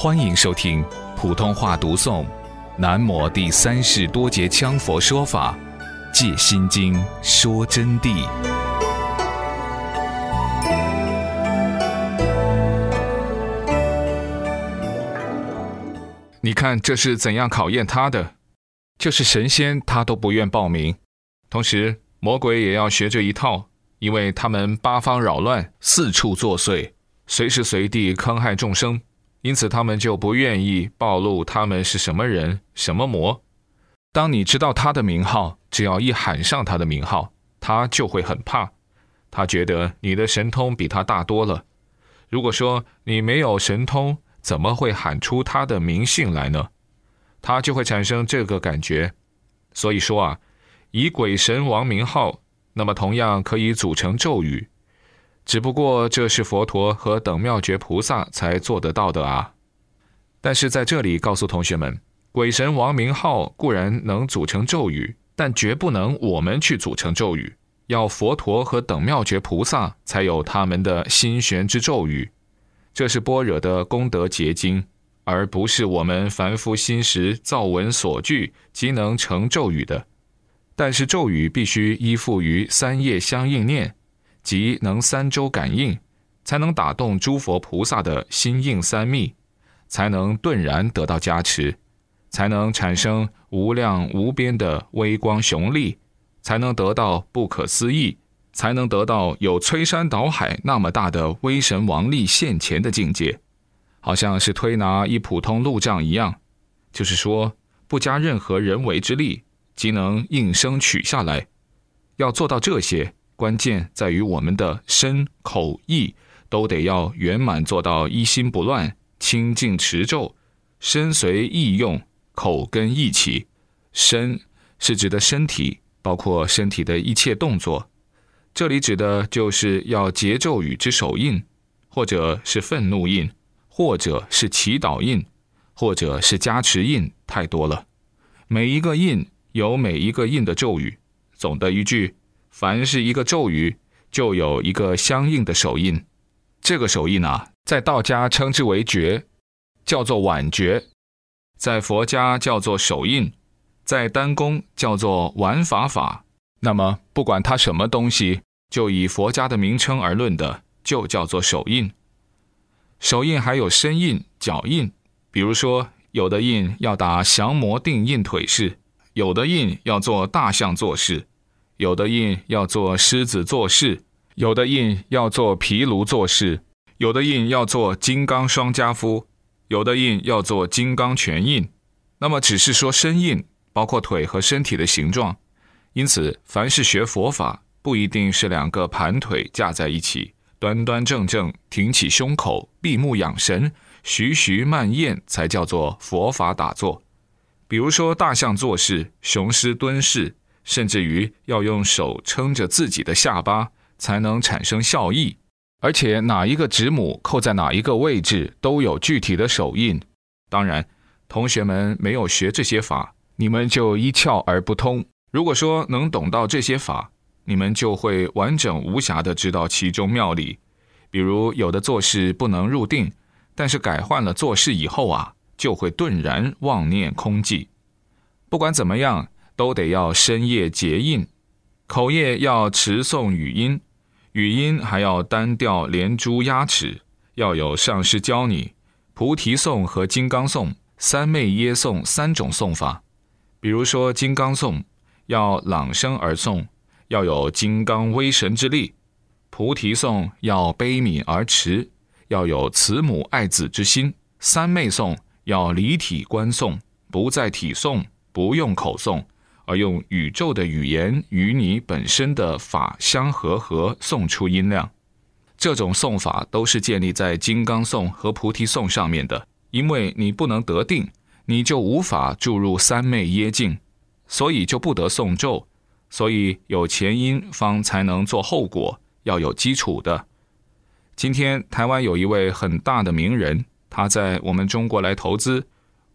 欢迎收听普通话读诵《南摩第三世多杰羌佛说法·借心经说真谛》。你看这是怎样考验他的？就是神仙他都不愿报名，同时魔鬼也要学这一套，因为他们八方扰乱，四处作祟，随时随地坑害众生。因此，他们就不愿意暴露他们是什么人、什么魔。当你知道他的名号，只要一喊上他的名号，他就会很怕。他觉得你的神通比他大多了。如果说你没有神通，怎么会喊出他的名姓来呢？他就会产生这个感觉。所以说啊，以鬼神王名号，那么同样可以组成咒语。只不过这是佛陀和等妙觉菩萨才做得到的啊！但是在这里告诉同学们，鬼神王名号固然能组成咒语，但绝不能我们去组成咒语，要佛陀和等妙觉菩萨才有他们的心玄之咒语。这是般若的功德结晶，而不是我们凡夫心识造文所具即能成咒语的。但是咒语必须依附于三业相应念。即能三周感应，才能打动诸佛菩萨的心应三密，才能顿然得到加持，才能产生无量无边的微光雄力，才能得到不可思议，才能得到有摧山倒海那么大的威神王力现前的境界，好像是推拿一普通路障一样，就是说不加任何人为之力，即能应声取下来。要做到这些。关键在于我们的身口意都得要圆满做到一心不乱、清净持咒，身随意用，口跟意起。身是指的身体，包括身体的一切动作。这里指的就是要结咒语之手印，或者是愤怒印，或者是祈祷印，或者是加持印，太多了。每一个印有每一个印的咒语。总的一句。凡是一个咒语，就有一个相应的手印。这个手印啊，在道家称之为诀，叫做挽诀；在佛家叫做手印；在丹功叫做玩法法。那么，不管它什么东西，就以佛家的名称而论的，就叫做手印。手印还有身印、脚印。比如说，有的印要打降魔定印腿式，有的印要做大象做事。有的印要做狮子做事，有的印要做毗卢做事，有的印要做金刚双加夫，有的印要做金刚全印。那么只是说身印，包括腿和身体的形状。因此，凡是学佛法，不一定是两个盘腿架在一起，端端正正挺起胸口，闭目养神，徐徐慢咽，才叫做佛法打坐。比如说大象做事，雄狮蹲式。甚至于要用手撑着自己的下巴才能产生效益，而且哪一个指母扣在哪一个位置都有具体的手印。当然，同学们没有学这些法，你们就一窍而不通。如果说能懂到这些法，你们就会完整无瑕的知道其中妙理。比如有的做事不能入定，但是改换了做事以后啊，就会顿然妄念空寂。不管怎么样。都得要深夜结印，口业要持诵语音，语音还要单调连珠压齿，要有上师教你菩提颂和金刚颂三昧耶颂三种诵法。比如说金刚颂要朗声而诵，要有金刚威神之力；菩提颂要悲悯而持，要有慈母爱子之心；三昧颂要离体观诵，不在体诵，不用口诵。而用宇宙的语言与你本身的法相合合，送出音量。这种诵法都是建立在金刚颂和菩提颂上面的。因为你不能得定，你就无法注入三昧耶境，所以就不得诵咒。所以有前因方才能做后果，要有基础的。今天台湾有一位很大的名人，他在我们中国来投资。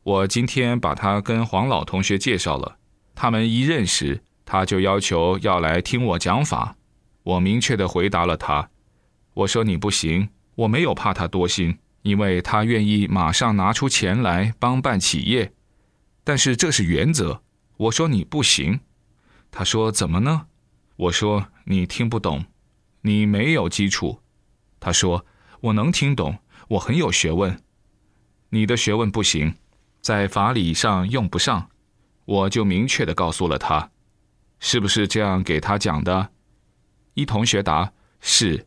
我今天把他跟黄老同学介绍了。他们一认识，他就要求要来听我讲法。我明确的回答了他，我说你不行，我没有怕他多心，因为他愿意马上拿出钱来帮办企业。但是这是原则。我说你不行。他说怎么呢？我说你听不懂，你没有基础。他说我能听懂，我很有学问。你的学问不行，在法理上用不上。我就明确的告诉了他，是不是这样给他讲的？一同学答是。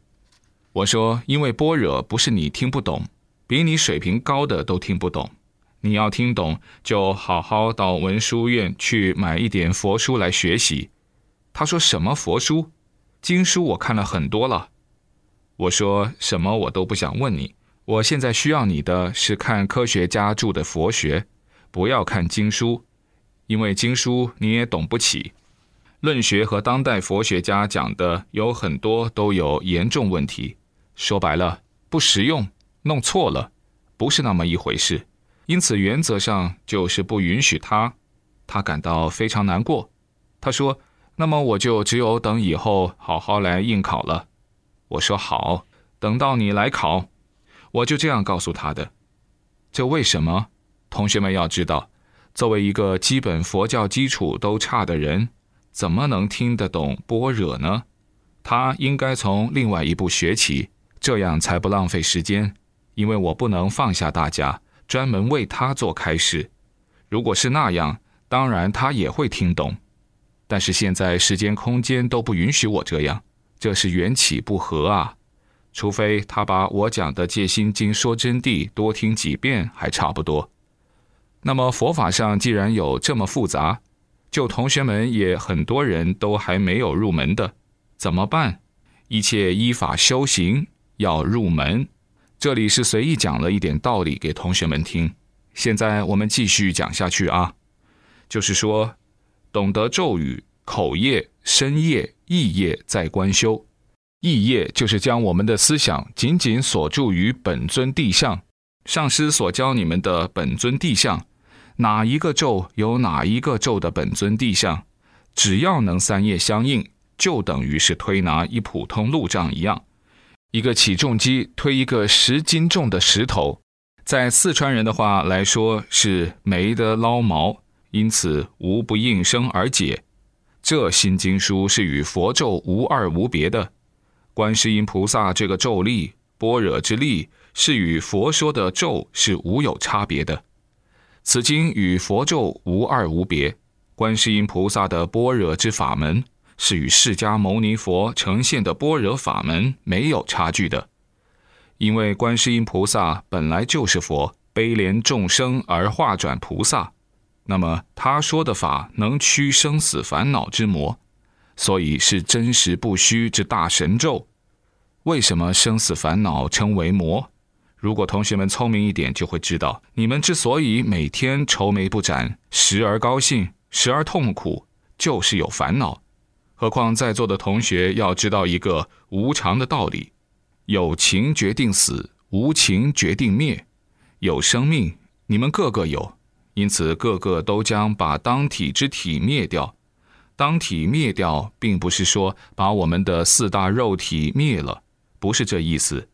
我说因为般若不是你听不懂，比你水平高的都听不懂。你要听懂，就好好到文殊院去买一点佛书来学习。他说什么佛书？经书我看了很多了。我说什么我都不想问你。我现在需要你的是看科学家著的佛学，不要看经书。因为经书你也懂不起，论学和当代佛学家讲的有很多都有严重问题，说白了不实用，弄错了，不是那么一回事。因此原则上就是不允许他，他感到非常难过。他说：“那么我就只有等以后好好来应考了。”我说：“好，等到你来考。”我就这样告诉他的。这为什么？同学们要知道。作为一个基本佛教基础都差的人，怎么能听得懂般若呢？他应该从另外一部学起，这样才不浪费时间。因为我不能放下大家，专门为他做开示。如果是那样，当然他也会听懂。但是现在时间空间都不允许我这样，这是缘起不合啊。除非他把我讲的《戒心经》说真谛多听几遍，还差不多。那么佛法上既然有这么复杂，就同学们也很多人都还没有入门的，怎么办？一切依法修行要入门。这里是随意讲了一点道理给同学们听。现在我们继续讲下去啊，就是说，懂得咒语、口业、身业、意业在观修。意业就是将我们的思想紧紧锁住于本尊地相，上师所教你们的本尊地相。哪一个咒有哪一个咒的本尊地相，只要能三业相应，就等于是推拿一普通路障一样。一个起重机推一个十斤重的石头，在四川人的话来说是没得捞毛，因此无不应声而解。这新经书是与佛咒无二无别的，观世音菩萨这个咒力、般若之力，是与佛说的咒是无有差别的。此经与佛咒无二无别，观世音菩萨的般若之法门是与释迦牟尼佛呈现的般若法门没有差距的，因为观世音菩萨本来就是佛，悲怜众生而化转菩萨，那么他说的法能驱生死烦恼之魔，所以是真实不虚之大神咒。为什么生死烦恼称为魔？如果同学们聪明一点，就会知道，你们之所以每天愁眉不展，时而高兴，时而痛苦，就是有烦恼。何况在座的同学要知道一个无常的道理：有情决定死，无情决定灭。有生命，你们个个有，因此个个都将把当体之体灭掉。当体灭掉，并不是说把我们的四大肉体灭了，不是这意思。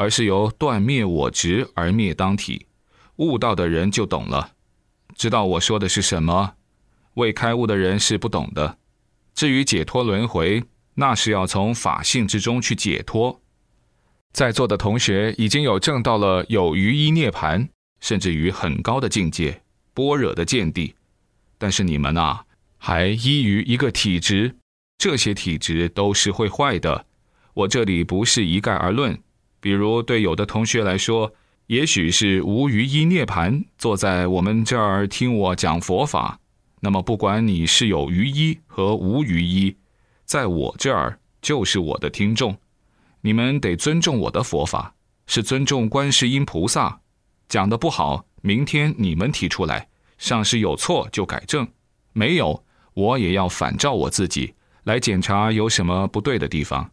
而是由断灭我执而灭当体，悟道的人就懂了，知道我说的是什么。未开悟的人是不懂的。至于解脱轮回，那是要从法性之中去解脱。在座的同学已经有证到了有余一涅盘，甚至于很高的境界般若的见地，但是你们啊，还依于一个体质，这些体质都是会坏的。我这里不是一概而论。比如，对有的同学来说，也许是无余一涅盘，坐在我们这儿听我讲佛法。那么，不管你是有余一和无余一，在我这儿就是我的听众。你们得尊重我的佛法，是尊重观世音菩萨。讲的不好，明天你们提出来，上师有错就改正，没有我也要反照我自己来检查有什么不对的地方。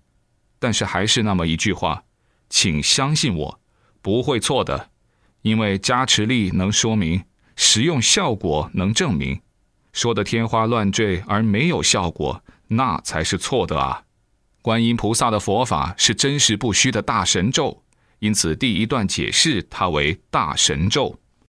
但是还是那么一句话。请相信我，不会错的，因为加持力能说明，实用效果能证明。说的天花乱坠而没有效果，那才是错的啊！观音菩萨的佛法是真实不虚的大神咒，因此第一段解释它为大神咒。